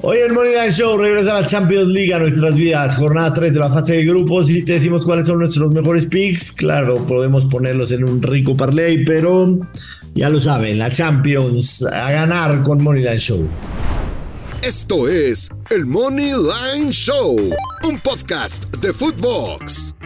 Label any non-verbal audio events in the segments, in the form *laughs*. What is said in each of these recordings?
Hoy el Moneyline Show regresa a la Champions League a nuestras vidas. Jornada 3 de la fase de grupos y te decimos cuáles son nuestros mejores picks. Claro, podemos ponerlos en un rico parlay, pero ya lo saben, la Champions a ganar con Moneyline Show. Esto es el Moneyline Show, un podcast de Footbox.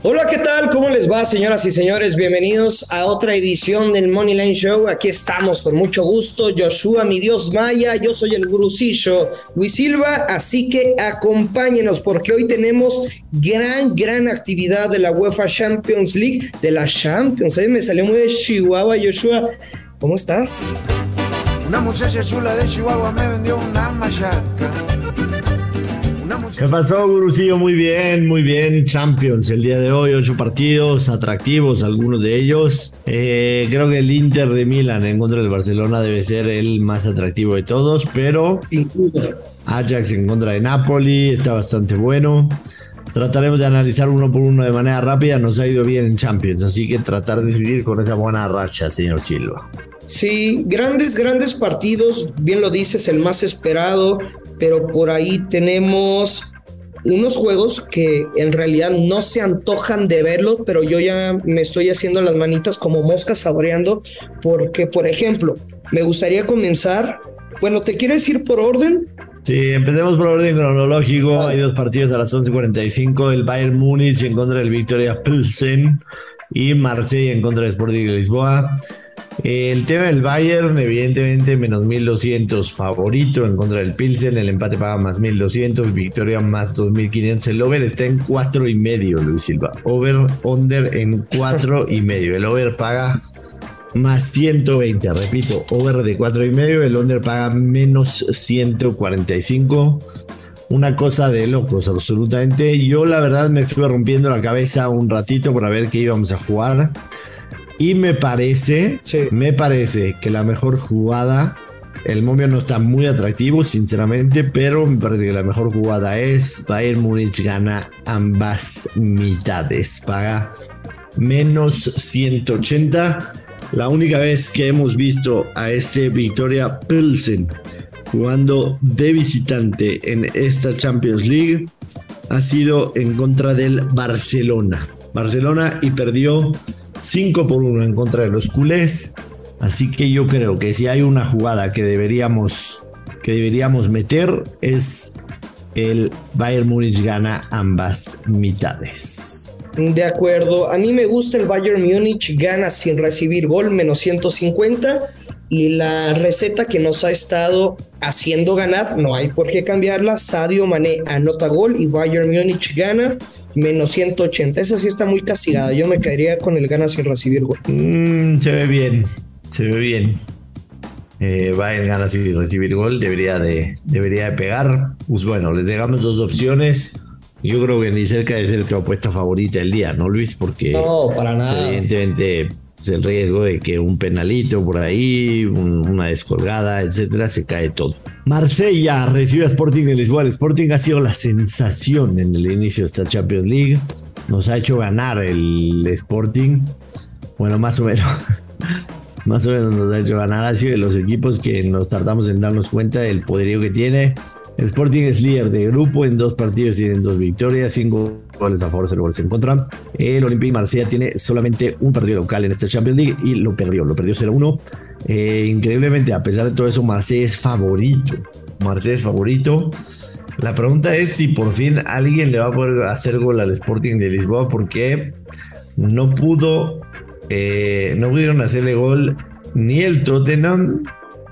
Hola, ¿qué tal? ¿Cómo les va, señoras y señores? Bienvenidos a otra edición del Moneyline Show. Aquí estamos con mucho gusto. Joshua, mi Dios Maya, yo soy el gurucillo Luis Silva, así que acompáñenos porque hoy tenemos gran, gran actividad de la UEFA Champions League, de la Champions. Ahí me salió muy de Chihuahua, Joshua. ¿Cómo estás? Una muchacha chula de Chihuahua me vendió una machaca. ¿Qué pasó, Gurusillo? Muy bien, muy bien. Champions el día de hoy, ocho partidos atractivos, algunos de ellos. Eh, creo que el Inter de Milán en contra del Barcelona debe ser el más atractivo de todos, pero Ajax en contra de Napoli está bastante bueno. Trataremos de analizar uno por uno de manera rápida. Nos ha ido bien en Champions, así que tratar de seguir con esa buena racha, señor Silva. Sí, grandes, grandes partidos, bien lo dices, el más esperado, pero por ahí tenemos unos juegos que en realidad no se antojan de verlos, pero yo ya me estoy haciendo las manitas como moscas saboreando, porque por ejemplo, me gustaría comenzar, bueno, ¿te quiero decir por orden? Sí, empecemos por orden cronológico. Hay dos partidos a las 11.45. El Bayern Múnich en contra del Victoria Pilsen y Marsella en contra del Sporting de Lisboa. El tema del Bayern, evidentemente, menos 1200 favorito en contra del Pilsen. El empate paga más 1200, victoria más 2500. El over está en 4 y medio, Luis Silva. Over, under en 4 y medio. El over paga más 120. Repito, over de 4 y medio. El under paga menos 145 una cosa de locos, absolutamente. Yo la verdad me estuve rompiendo la cabeza un ratito para ver qué íbamos a jugar. Y me parece, me parece que la mejor jugada, el momio no está muy atractivo, sinceramente, pero me parece que la mejor jugada es Bayern Múnich gana ambas mitades, paga menos 180. La única vez que hemos visto a este Victoria Pilsen jugando de visitante en esta Champions League ha sido en contra del Barcelona. Barcelona y perdió 5 por 1 en contra de los culés. Así que yo creo que si hay una jugada que deberíamos, que deberíamos meter es el Bayern Múnich gana ambas mitades. De acuerdo, a mí me gusta el Bayern Múnich gana sin recibir gol menos 150 y la receta que nos ha estado haciendo ganar, no hay por qué cambiarla. Sadio Mané anota gol y Bayern Múnich gana menos 180. Esa sí está muy castigada. Yo me caería con el gana sin recibir gol. Mm, se ve bien, se ve bien. Eh, Bayern gana sin recibir gol, debería de, debería de pegar. Pues bueno, les dejamos dos opciones. Yo creo que ni cerca de ser tu apuesta favorita del día, ¿no, Luis? Porque no, para nada. evidentemente el riesgo de que un penalito por ahí, una descolgada, etcétera, se cae todo. Marsella recibe a Sporting de Lisboa. El Sporting ha sido la sensación en el inicio de esta Champions League. Nos ha hecho ganar el Sporting. Bueno, más o menos. *laughs* más o menos nos ha hecho ganar. Ha sido de los equipos que nos tardamos en darnos cuenta del poderío que tiene. Sporting es líder de grupo, en dos partidos tienen dos victorias, cinco goles a favor, cero goles en contra. El Olympique Marsella tiene solamente un partido local en esta Champions League y lo perdió, lo perdió 0-1. Eh, increíblemente, a pesar de todo eso, Marsella es favorito. Marsella es favorito. La pregunta es si por fin alguien le va a poder hacer gol al Sporting de Lisboa porque no pudo, eh, no pudieron hacerle gol ni el Tottenham,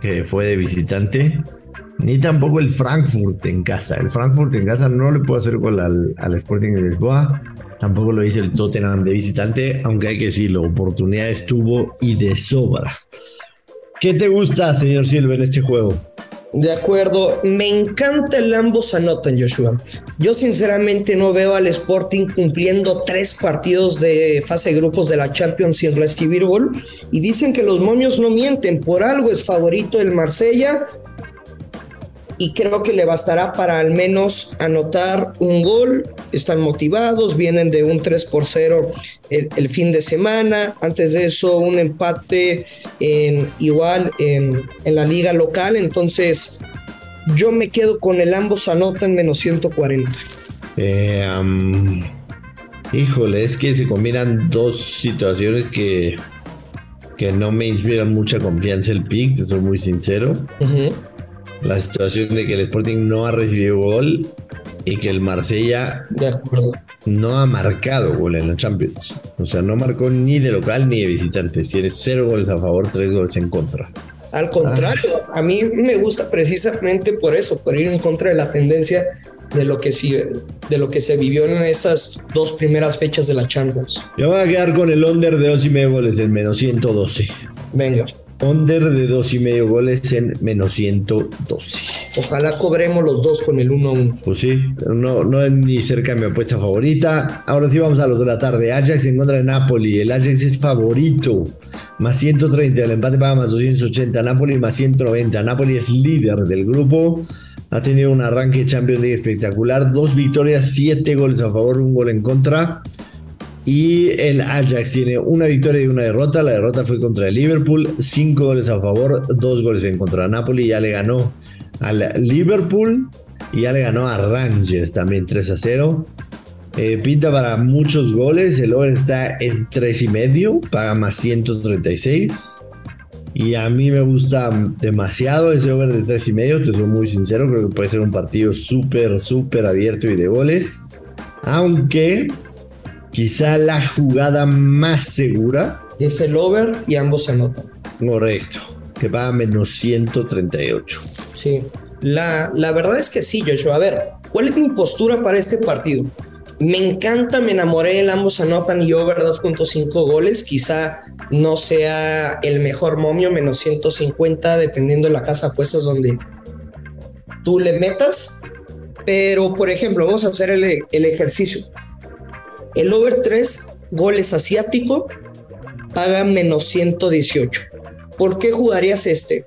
que fue de visitante, ni tampoco el Frankfurt en casa. El Frankfurt en casa no le puede hacer gol al, al Sporting de Lisboa. Tampoco lo hizo el Tottenham de visitante, aunque hay que decirlo, oportunidad estuvo y de sobra. ¿Qué te gusta, señor Silva, en este juego? De acuerdo, me encanta el ambos anotan, Joshua. Yo sinceramente no veo al Sporting cumpliendo tres partidos de fase de grupos de la Champions sin recibir gol. Y dicen que los moños no mienten, por algo es favorito el Marsella y creo que le bastará para al menos anotar un gol. Están motivados, vienen de un 3 por 0 el, fin de semana. Antes de eso, un empate en, igual en, en la liga local. Entonces, yo me quedo con el ambos anotan menos 140. Eh, híjole, es que se combinan dos situaciones que, que no me inspiran mucha confianza el pick, soy muy sincero. La situación de que el Sporting no ha recibido gol y que el Marsella no ha marcado gol en la Champions. O sea, no marcó ni de local ni de visitantes. Tiene cero goles a favor, tres goles en contra. Al contrario, a mí me gusta precisamente por eso, por ir en contra de la tendencia de lo que sí, de lo que se vivió en esas dos primeras fechas de la Champions. Yo voy a quedar con el under de dos y medio goles en menos 112. Venga. Under de dos y medio goles en menos 112. Ojalá cobremos los dos con el 1-1. Pues sí, no, no es ni cerca de mi apuesta favorita. Ahora sí vamos a los de la tarde. Ajax en contra de Napoli. El Ajax es favorito. Más 130. El empate paga más 280. Napoli más 190. Napoli es líder del grupo. Ha tenido un arranque de Champions League espectacular. Dos victorias, siete goles a favor, un gol en contra. Y el Ajax tiene una victoria y una derrota. La derrota fue contra el Liverpool. Cinco goles a favor, dos goles en contra. Napoli ya le ganó al Liverpool y ya le ganó a Rangers también 3 a 0. Eh, pinta para muchos goles. El over está en 3 y medio. Paga más 136. Y a mí me gusta demasiado ese over de 3 y medio, te soy muy sincero, creo que puede ser un partido súper, súper abierto y de goles. Aunque quizá la jugada más segura es el over y ambos se anotan. Correcto, que paga menos 138. Sí, la, la verdad es que sí, Joshua. A ver, ¿cuál es mi postura para este partido? Me encanta, me enamoré, el ambos anotan y over 2.5 goles. Quizá no sea el mejor momio, menos 150, dependiendo de la casa apuestas donde tú le metas. Pero, por ejemplo, vamos a hacer el, el ejercicio. El over 3 goles asiático paga menos 118. ¿Por qué jugarías este?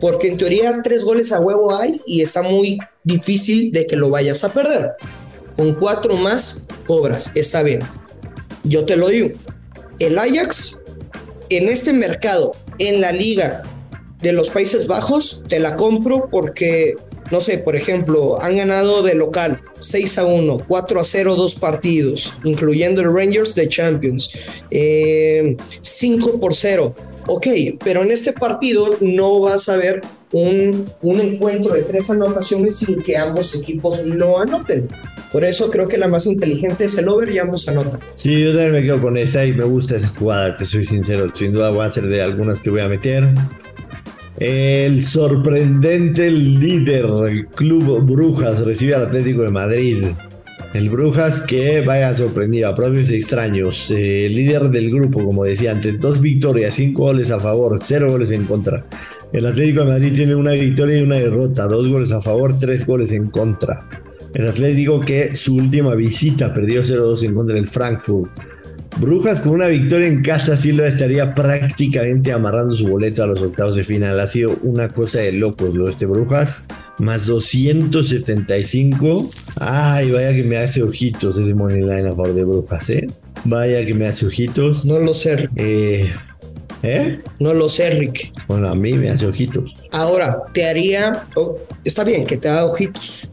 Porque en teoría tres goles a huevo hay y está muy difícil de que lo vayas a perder. Con cuatro más cobras, está bien. Yo te lo digo. El Ajax en este mercado, en la liga de los Países Bajos, te la compro porque, no sé, por ejemplo, han ganado de local 6 a 1, 4 a 0 dos partidos, incluyendo el Rangers de Champions, 5 eh, por 0. Ok, pero en este partido no vas a ver un, un encuentro de tres anotaciones sin que ambos equipos lo anoten. Por eso creo que la más inteligente es el over y ambos anotan. Sí, yo también me quedo con esa y me gusta esa jugada, te soy sincero. Sin duda voy a hacer de algunas que voy a meter. El sorprendente líder del Club Brujas recibe al Atlético de Madrid. El Brujas que vaya a sorprender a propios extraños. Eh, líder del grupo, como decía antes, dos victorias, cinco goles a favor, cero goles en contra. El Atlético de Madrid tiene una victoria y una derrota, dos goles a favor, tres goles en contra. El Atlético que su última visita perdió 0-2 en contra del Frankfurt. Brujas con una victoria en casa sí lo estaría prácticamente amarrando su boleto a los octavos de final. Ha sido una cosa de locos lo de este Brujas. Más 275. Ay, vaya que me hace ojitos ese money line a favor de Brujas, ¿eh? Vaya que me hace ojitos. No lo sé. Eh, ¿Eh? No lo sé, Rick. Bueno, a mí me hace ojitos. Ahora, te haría... Oh, está bien que te haga ojitos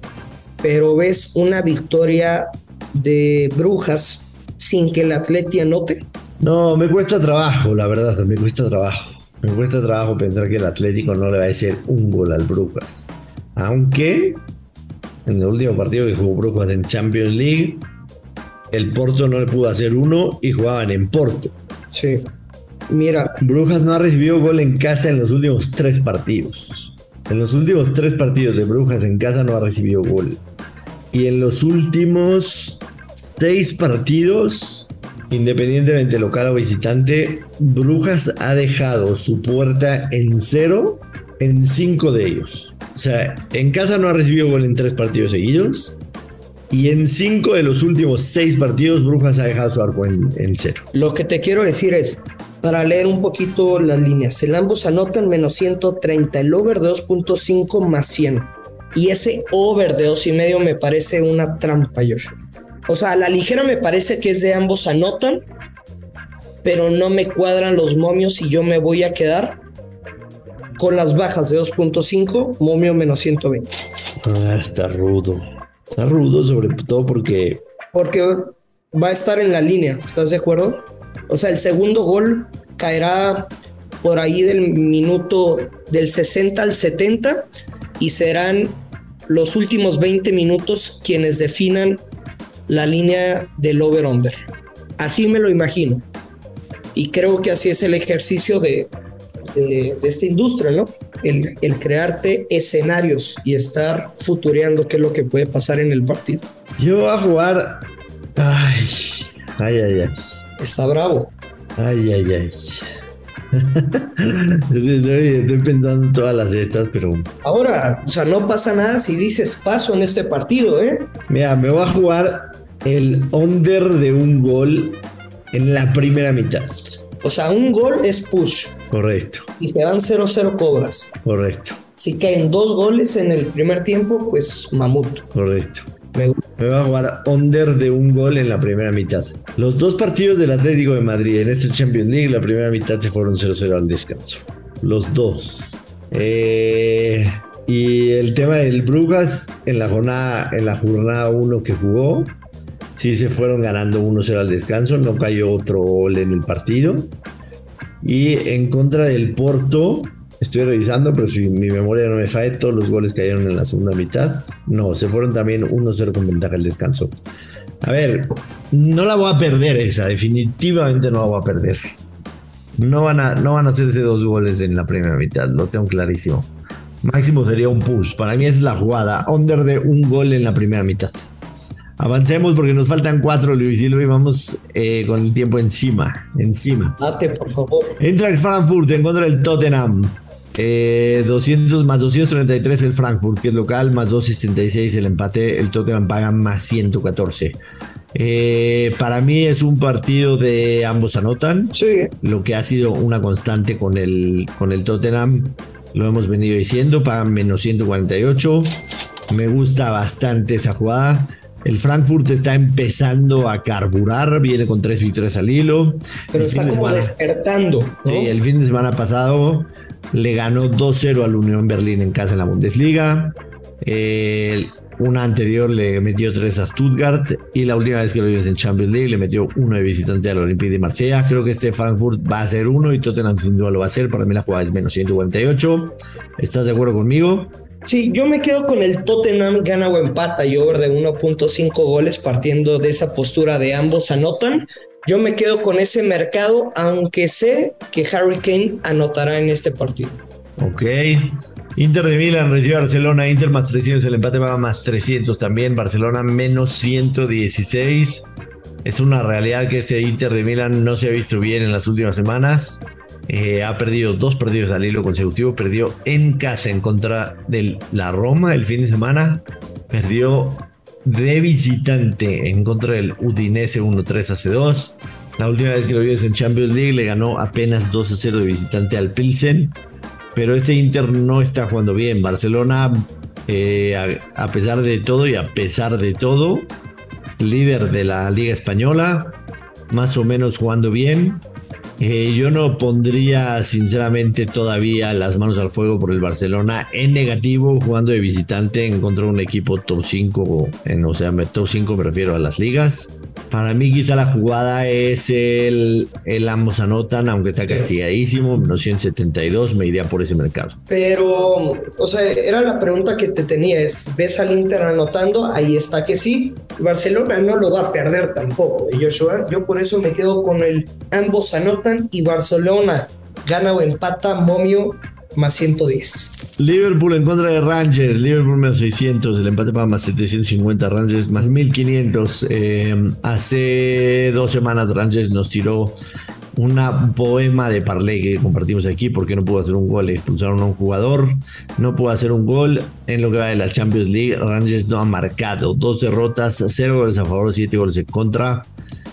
pero ves una victoria de Brujas sin que el Atleti anote? No, me cuesta trabajo, la verdad, me cuesta trabajo. Me cuesta trabajo pensar que el Atlético no le va a hacer un gol al Brujas. Aunque en el último partido que jugó Brujas en Champions League, el Porto no le pudo hacer uno y jugaban en Porto. Sí. Mira. Brujas no ha recibido gol en casa en los últimos tres partidos. En los últimos tres partidos de Brujas en casa no ha recibido gol. Y en los últimos seis partidos, independientemente local o visitante, Brujas ha dejado su puerta en cero en cinco de ellos. O sea, en casa no ha recibido gol en tres partidos seguidos. Y en cinco de los últimos seis partidos, Brujas ha dejado su arco en, cero. Lo que te quiero decir es, para leer un poquito las líneas. El ambos anotan menos 130, el over de 2.5 más 100. Y ese over de dos y medio me parece una trampa, Joshua. O sea, a la ligera me parece que es de ambos anotan, pero no me cuadran los momios y yo me voy a quedar con las bajas de 2.5, momio menos 120. Ah, está rudo. Está rudo sobre todo porque... Porque va a estar en la línea, ¿estás de acuerdo? O sea, el segundo gol caerá por ahí del minuto del 60 al 70 y serán los últimos 20 minutos quienes definan la línea del over-under. Así me lo imagino. Y creo que así es el ejercicio de, de, esta industria, ¿no? El, el, crearte escenarios y estar futureando qué es lo que puede pasar en el partido. Yo voy a jugar. Ay, ay, ay, ay. Está bravo. Ay, ay, ay. *laughs* estoy, pensando en todas las de estas, pero. Ahora, o sea, no pasa nada si dices paso en este partido, ¿eh? Mira, me voy a jugar el under de un gol en la primera mitad. O sea, un gol es push. Correcto. Y se dan 0-0 cobras. Correcto. Si caen dos goles en el primer tiempo, pues mamut. Correcto. Me, va a jugar under de un gol en la primera mitad. Los dos partidos del Atlético de Madrid en este Champions League, la primera mitad se fueron 0-0 al descanso. Los dos. Eh, y el tema del Brujas en la jornada en la jornada 1 que jugó, sí se fueron ganando 1-0 al descanso, no cayó otro gol en el partido. Y en contra del Porto, estoy revisando, pero si mi memoria no me falla, todos los goles cayeron en la segunda mitad. No, se fueron también 1-0 con ventaja al descanso. A ver, no la voy a perder esa, definitivamente no la voy a perder. No van a, no van a hacerse dos goles en la primera mitad, lo tengo clarísimo. Máximo sería un push. Para mí es la jugada. Under de un gol en la primera mitad. Avancemos porque nos faltan cuatro, Luis, y vamos eh, con el tiempo encima. Encima. Date, por favor. Entra Frankfurt en contra del Tottenham. 200 eh, más 233 el Frankfurt, que es local, más 266 el empate. El Tottenham paga más 114. Eh, para mí es un partido de ambos anotan. Sí. Lo que ha sido una constante con el, con el Tottenham. Lo hemos venido diciendo, pagan menos 148. Me gusta bastante esa jugada. El Frankfurt está empezando a carburar, viene con tres victorias al hilo. Pero está como despertando. Sí, el fin de semana pasado le ganó 2-0 al Unión Berlín en casa en la Bundesliga. una anterior le metió 3 a Stuttgart y la última vez que lo vimos en Champions League le metió uno de visitante al Olympique de Marsella. Creo que este Frankfurt va a ser uno y Tottenham sin duda lo va a hacer. Para mí la jugada es menos 148. ¿Estás de acuerdo conmigo? Sí, yo me quedo con el Tottenham gana o empata y over de 1.5 goles partiendo de esa postura de ambos anotan. Yo me quedo con ese mercado, aunque sé que Harry Kane anotará en este partido. Ok. Inter de Milán recibe a Barcelona, Inter más 300, el empate va más 300 también, Barcelona menos 116. Es una realidad que este Inter de Milán no se ha visto bien en las últimas semanas. Eh, ha perdido dos partidos al hilo consecutivo. Perdió en casa en contra de la Roma el fin de semana. Perdió de visitante en contra del Udinese 1-3 hace 2. La última vez que lo vimos en Champions League le ganó apenas 2-0 de visitante al Pilsen. Pero este Inter no está jugando bien. Barcelona, eh, a pesar de todo y a pesar de todo, líder de la Liga Española, más o menos jugando bien. Eh, yo no pondría sinceramente todavía las manos al fuego por el Barcelona en negativo jugando de visitante en contra de un equipo top 5, en, o sea, top 5 me refiero a las ligas. Para mí quizá la jugada es el, ambos anotan, aunque está castigadísimo, menos 172, me iría por ese mercado. Pero, o sea, era la pregunta que te tenía, es, ¿ves al Inter anotando? Ahí está que sí, Barcelona no lo va a perder tampoco, Joshua, yo por eso me quedo con el ambos anotan y Barcelona gana o empata, momio más 110. Liverpool en contra de Rangers, Liverpool menos 600, el empate para más 750, Rangers más 1500. Eh, hace dos semanas Rangers nos tiró una poema de Parley que compartimos aquí porque no pudo hacer un gol, expulsaron a un jugador, no pudo hacer un gol en lo que va de la Champions League, Rangers no ha marcado, dos derrotas, cero goles a favor, siete goles en contra.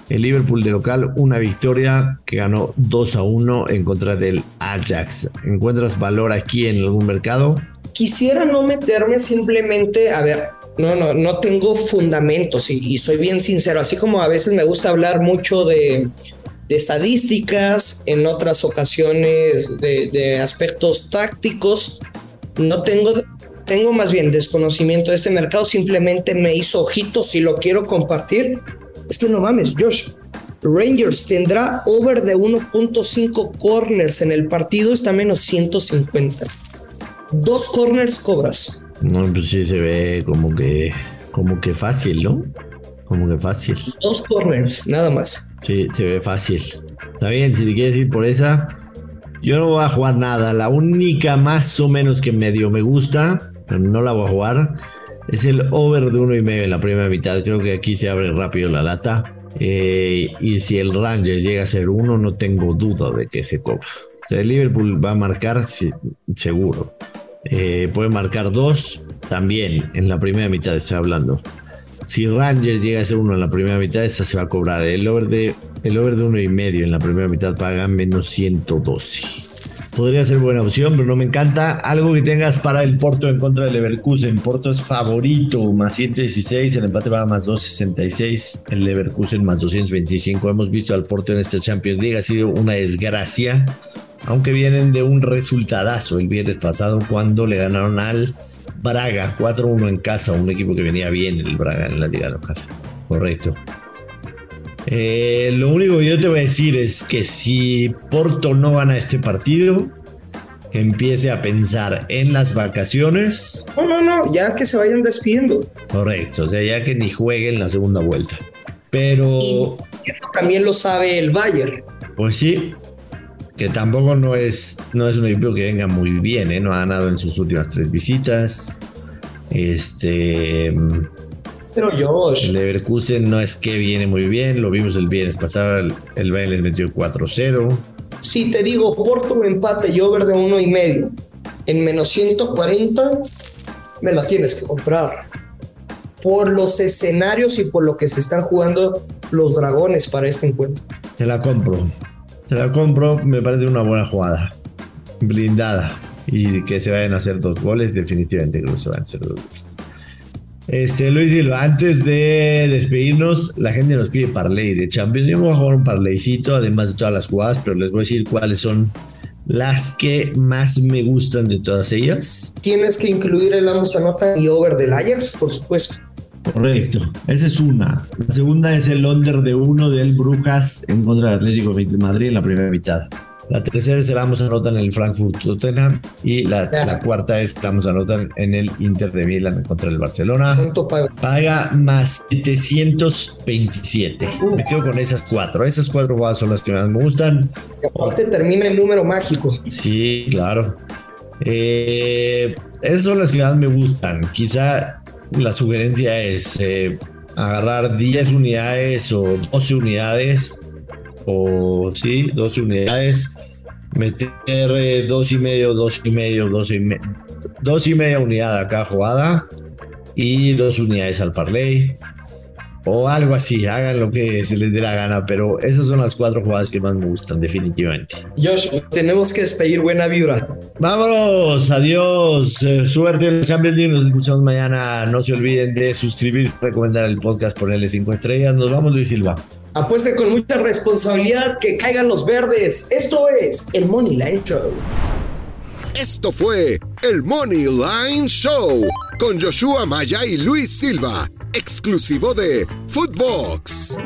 El Liverpool de local, una victoria que ganó 2 a 1 en contra del Ajax. ¿Encuentras valor aquí en algún mercado? quisiera no meterme simplemente, a ver, no, no, no tengo fundamentos y, soy bien sincero, así como a veces me gusta hablar mucho de, estadísticas, en otras ocasiones de, de, aspectos tácticos, no tengo, tengo más bien desconocimiento de este mercado, simplemente me hizo ojitos si lo quiero compartir. Es que no mames, Josh, Rangers tendrá over de 1.5 corners en el partido, está menos 150. Dos corners cobras. No, pues sí se ve como que, como que fácil, ¿no? Como que fácil. Dos corners, nada más. Sí, se ve fácil. Está bien, si te quieres ir por esa, yo no voy a jugar nada. La única más o menos que medio me gusta, pero no la voy a jugar, es el over de uno y medio en la primera mitad. Creo que aquí se abre rápido la lata. Eh, y si el Rangers llega a ser uno, no tengo duda de que se cobra. O sea, el Liverpool va a marcar seguro. Eh, puede marcar dos también en la primera mitad, estoy hablando. Si Rangers llega a ser uno en la primera mitad, esta se va a cobrar. El over de, el over de uno y medio en la primera mitad paga menos 112 podría ser buena opción, pero no me encanta. Algo que tengas para el Porto en contra del Leverkusen. Porto es favorito, más 116, el empate va a más 266, el Leverkusen más 225. Hemos visto al Porto en esta Champions League, ha sido una desgracia, aunque vienen de un resultadazo el viernes pasado cuando le ganaron al Braga 4-1 en casa, un equipo que venía bien el Braga en la liga local. Correcto. Eh, lo único que yo te voy a decir es que si Porto no gana este partido, que empiece a pensar en las vacaciones. No, no, no, ya que se vayan despidiendo. Correcto, o sea, ya que ni jueguen la segunda vuelta. Pero. Y también lo sabe el Bayern. Pues sí, que tampoco no es, no es un equipo que venga muy bien, ¿eh? no ha ganado en sus últimas tres visitas. Este. Pero Josh. Leverkusen no es que viene muy bien, lo vimos el viernes pasado, el, el Bayern les metió 4-0. Si te digo Porto empate y over de uno y medio en menos 140, me la tienes que comprar. Por los escenarios y por lo que se están jugando los dragones para este encuentro. Te la compro. Te la compro, me parece una buena jugada. Blindada. Y que se vayan a hacer dos goles, definitivamente creo que se van a hacer dos goles. Este, Luis Silva, antes de despedirnos, la gente nos pide parlay de Champions. Yo voy a jugar un parlaycito, además de todas las jugadas, pero les voy a decir cuáles son las que más me gustan de todas ellas. Tienes que incluir el ambos anota y over del Ajax, por supuesto. Correcto, esa es una. La segunda es el under de uno del Brujas en contra del Atlético de Madrid en la primera mitad. La tercera es el ambos anotan en el Frankfurt Tottenham. Y la, cuarta es que ambos anotan en el Inter de Milán contra el Barcelona. paga? más 727. Me quedo con esas cuatro. Esas cuatro jugadas son las que más me gustan. Y aparte termina el número mágico. Sí, claro. Eh, esas son las que más me gustan. Quizá la sugerencia es eh, agarrar 10 unidades o 12 unidades o sí, 12 unidades meter eh, dos y medio, dos y medio, dos y, medio dos y media unidad acá jugada y dos unidades al parlay o algo así, hagan lo que se les dé la gana, pero esas son las cuatro jugadas que más me gustan, definitivamente. Josh, tenemos que despedir buena vibra. Vámonos, adiós, eh, suerte en el Champions League, nos escuchamos mañana, no se olviden de suscribirse, recomendar el podcast, ponerle cinco estrellas, nos vamos Luis Silva. Apueste con mucha responsabilidad que caigan los verdes. Esto es el Money Line Show. Esto fue el Money Line Show con Joshua Maya y Luis Silva, exclusivo de Footbox.